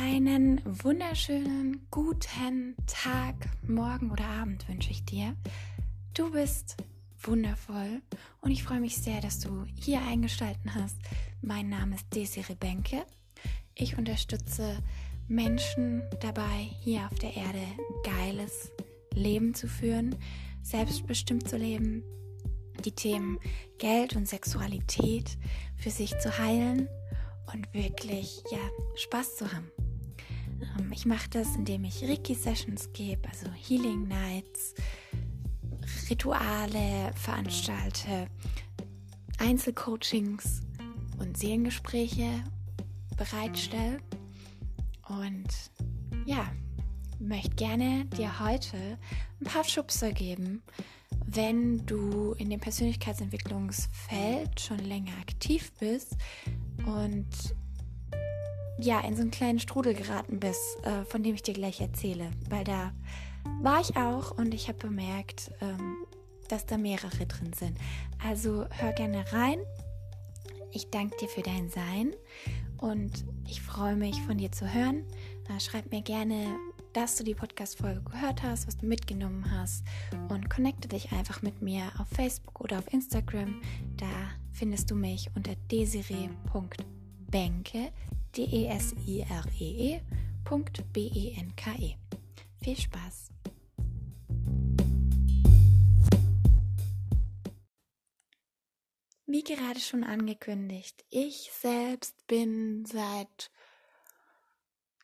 Einen wunderschönen guten Tag, Morgen oder Abend wünsche ich dir. Du bist wundervoll und ich freue mich sehr, dass du hier eingeschalten hast. Mein Name ist Desiree Benke. Ich unterstütze Menschen dabei, hier auf der Erde geiles Leben zu führen, selbstbestimmt zu leben, die Themen Geld und Sexualität für sich zu heilen und wirklich ja Spaß zu haben. Ähm, ich mache das, indem ich Reiki-Sessions gebe, also Healing Nights, Rituale veranstalte, Einzelcoachings und Seelengespräche bereitstelle. Und ja, möchte gerne dir heute ein paar Schubser geben, wenn du in dem Persönlichkeitsentwicklungsfeld schon länger aktiv bist und ja, in so einen kleinen Strudel geraten bist, äh, von dem ich dir gleich erzähle. Weil da war ich auch und ich habe bemerkt, ähm, dass da mehrere drin sind. Also hör gerne rein. Ich danke dir für dein Sein und ich freue mich von dir zu hören. Äh, schreib mir gerne, dass du die Podcast-Folge gehört hast, was du mitgenommen hast und connecte dich einfach mit mir auf Facebook oder auf Instagram. Da findest du mich unter desiree.benke, D-E-S-I-R-E-E, B-E-N-K-E. Viel Spaß! Wie gerade schon angekündigt, ich selbst bin seit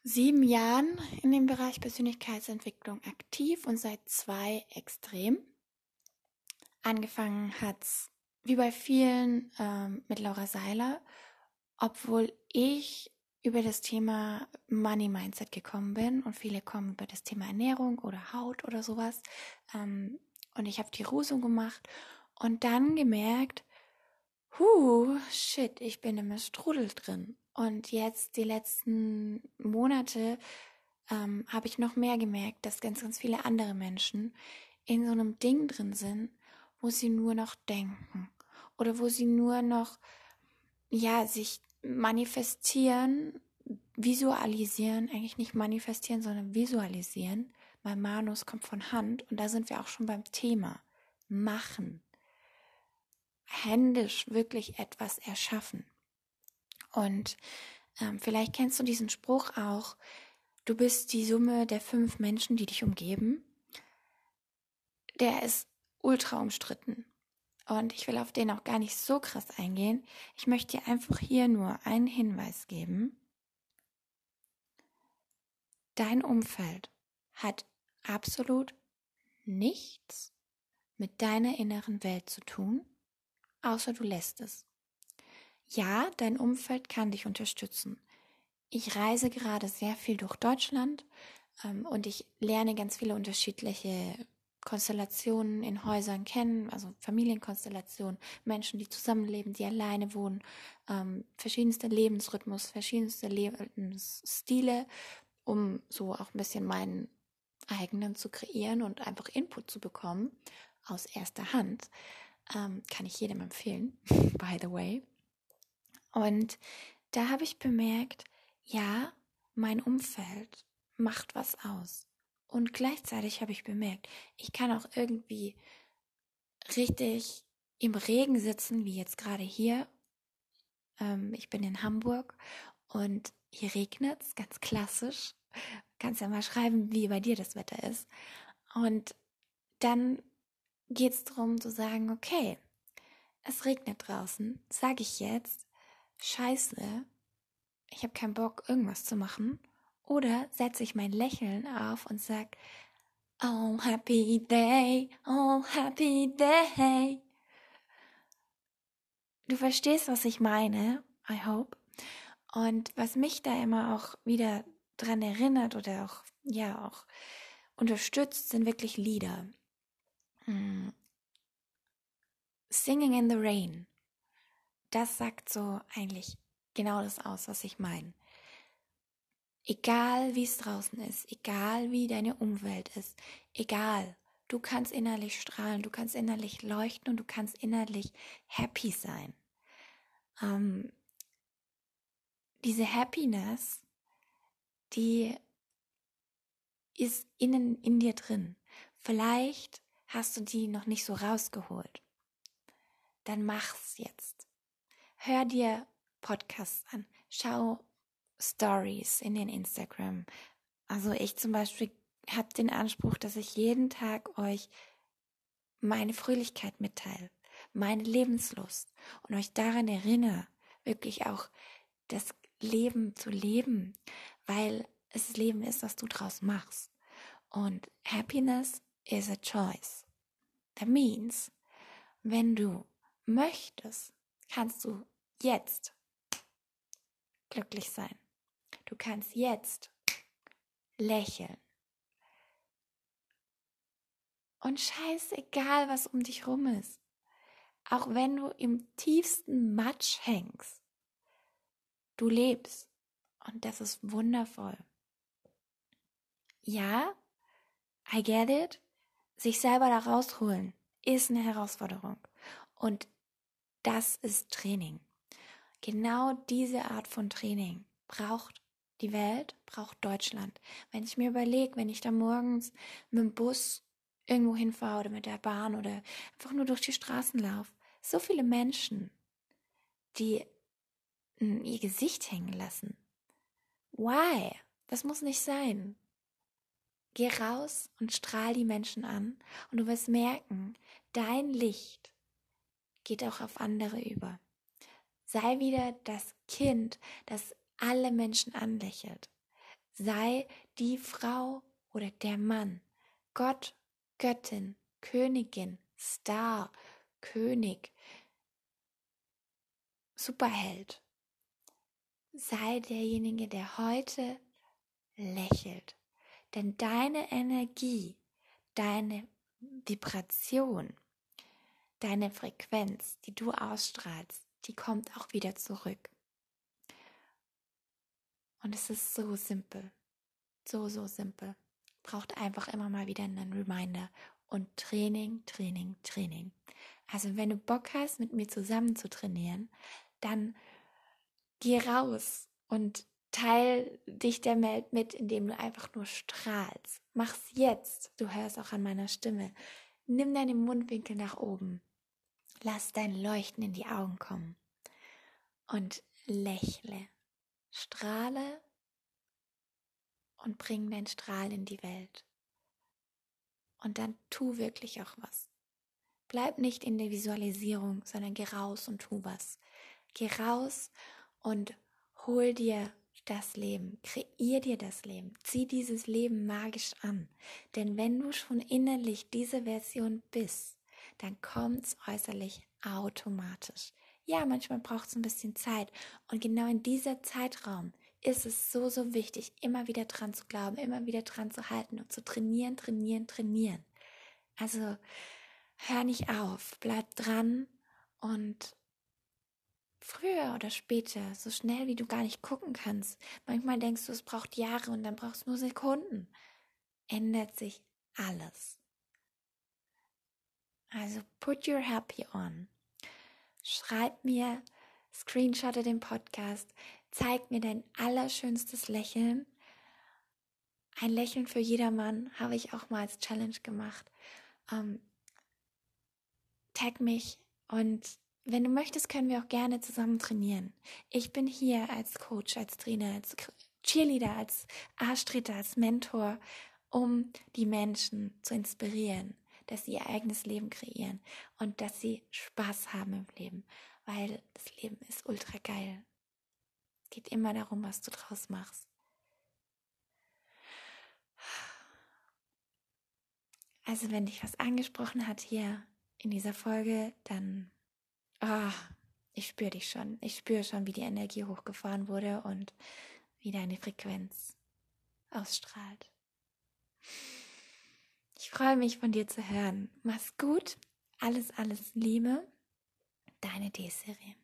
sieben Jahren in dem Bereich Persönlichkeitsentwicklung aktiv und seit zwei extrem. Angefangen hat's wie bei vielen ähm, mit Laura Seiler, obwohl ich über das Thema Money Mindset gekommen bin und viele kommen über das Thema Ernährung oder Haut oder sowas. Ähm, und ich habe die Rusung gemacht und dann gemerkt, huh, shit, ich bin im Strudel drin. Und jetzt die letzten Monate ähm, habe ich noch mehr gemerkt, dass ganz, ganz viele andere Menschen in so einem Ding drin sind, wo sie nur noch denken oder wo sie nur noch, ja, sich manifestieren, visualisieren, eigentlich nicht manifestieren, sondern visualisieren, weil Manus kommt von Hand und da sind wir auch schon beim Thema. Machen. Händisch wirklich etwas erschaffen. Und ähm, vielleicht kennst du diesen Spruch auch, du bist die Summe der fünf Menschen, die dich umgeben. Der ist ultra umstritten. Und ich will auf den auch gar nicht so krass eingehen. Ich möchte dir einfach hier nur einen Hinweis geben. Dein Umfeld hat absolut nichts mit deiner inneren Welt zu tun, außer du lässt es. Ja, dein Umfeld kann dich unterstützen. Ich reise gerade sehr viel durch Deutschland ähm, und ich lerne ganz viele unterschiedliche Konstellationen in Häusern kennen, also Familienkonstellationen, Menschen, die zusammenleben, die alleine wohnen, ähm, verschiedenste Lebensrhythmus, verschiedenste Lebensstile, um so auch ein bisschen meinen eigenen zu kreieren und einfach Input zu bekommen aus erster Hand. Ähm, kann ich jedem empfehlen, by the way. Und da habe ich bemerkt, ja, mein Umfeld macht was aus. Und gleichzeitig habe ich bemerkt, ich kann auch irgendwie richtig im Regen sitzen, wie jetzt gerade hier. Ähm, ich bin in Hamburg und hier regnet es, ganz klassisch. Kannst ja mal schreiben, wie bei dir das Wetter ist. Und dann geht es darum zu sagen, okay, es regnet draußen, sage ich jetzt, scheiße, ich habe keinen Bock, irgendwas zu machen oder setze ich mein Lächeln auf und sag, Oh, happy day, oh, happy day. Du verstehst, was ich meine, I hope. Und was mich da immer auch wieder dran erinnert oder auch, ja, auch unterstützt, sind wirklich Lieder. Hm. Singing in the Rain. Das sagt so eigentlich genau das aus, was ich meine. Egal wie es draußen ist, egal wie deine Umwelt ist, egal, du kannst innerlich strahlen, du kannst innerlich leuchten und du kannst innerlich happy sein. Ähm, diese Happiness, die ist innen in dir drin. Vielleicht hast du die noch nicht so rausgeholt. Dann mach's jetzt. Hör dir Podcasts an. Schau Stories in den Instagram. Also ich zum Beispiel habe den Anspruch, dass ich jeden Tag euch meine Fröhlichkeit mitteile, meine Lebenslust und euch daran erinnere, wirklich auch das Leben zu leben, weil es Leben ist, was du draus machst. Und Happiness is a choice. That means, wenn du möchtest, kannst du jetzt glücklich sein. Du kannst jetzt lächeln. Und scheißegal, was um dich rum ist. Auch wenn du im tiefsten Matsch hängst. Du lebst. Und das ist wundervoll. Ja, I get it. Sich selber da rausholen ist eine Herausforderung. Und das ist Training. Genau diese Art von Training braucht die Welt, braucht Deutschland. Wenn ich mir überlege, wenn ich da morgens mit dem Bus irgendwo hinfahre oder mit der Bahn oder einfach nur durch die Straßen laufe, so viele Menschen, die hm, ihr Gesicht hängen lassen. Why? Das muss nicht sein. Geh raus und strahl die Menschen an und du wirst merken, dein Licht geht auch auf andere über. Sei wieder das Kind, das alle Menschen anlächelt. Sei die Frau oder der Mann, Gott, Göttin, Königin, Star, König, Superheld. Sei derjenige, der heute lächelt. Denn deine Energie, deine Vibration, deine Frequenz, die du ausstrahlst, die kommt auch wieder zurück. Und es ist so simpel. So, so simpel. Braucht einfach immer mal wieder einen Reminder. Und Training, Training, Training. Also wenn du Bock hast, mit mir zusammen zu trainieren, dann geh raus und teil dich der Welt mit, indem du einfach nur strahlst. Mach's jetzt. Du hörst auch an meiner Stimme. Nimm deine Mundwinkel nach oben. Lass dein Leuchten in die Augen kommen. Und lächle. Strahle und bring dein Strahl in die Welt. Und dann tu wirklich auch was. Bleib nicht in der Visualisierung, sondern geh raus und tu was. Geh raus und hol dir das Leben, kreier dir das Leben, zieh dieses Leben magisch an. Denn wenn du schon innerlich diese Version bist, dann kommt's äußerlich automatisch. Ja, manchmal braucht es ein bisschen Zeit. Und genau in dieser Zeitraum ist es so, so wichtig, immer wieder dran zu glauben, immer wieder dran zu halten und zu trainieren, trainieren, trainieren. Also hör nicht auf, bleib dran und früher oder später, so schnell wie du gar nicht gucken kannst, manchmal denkst du, es braucht Jahre und dann brauchst du nur Sekunden, ändert sich alles. Also put your happy on. Schreib mir, screenshotte den Podcast, zeig mir dein allerschönstes Lächeln. Ein Lächeln für jedermann habe ich auch mal als Challenge gemacht. Ähm, tag mich und wenn du möchtest, können wir auch gerne zusammen trainieren. Ich bin hier als Coach, als Trainer, als Cheerleader, als Arschtreter, als Mentor, um die Menschen zu inspirieren, dass sie ihr eigenes Leben kreieren und dass sie Spaß haben im Leben, weil das Leben ist ultra geil. Es geht immer darum, was du draus machst. Also wenn dich was angesprochen hat hier in dieser Folge, dann ah, ich spüre dich schon. Ich spüre schon, wie die Energie hochgefahren wurde und wie deine Frequenz ausstrahlt. Ich freue mich von dir zu hören. Mach's gut. Alles, alles Liebe. Deine D-Serie.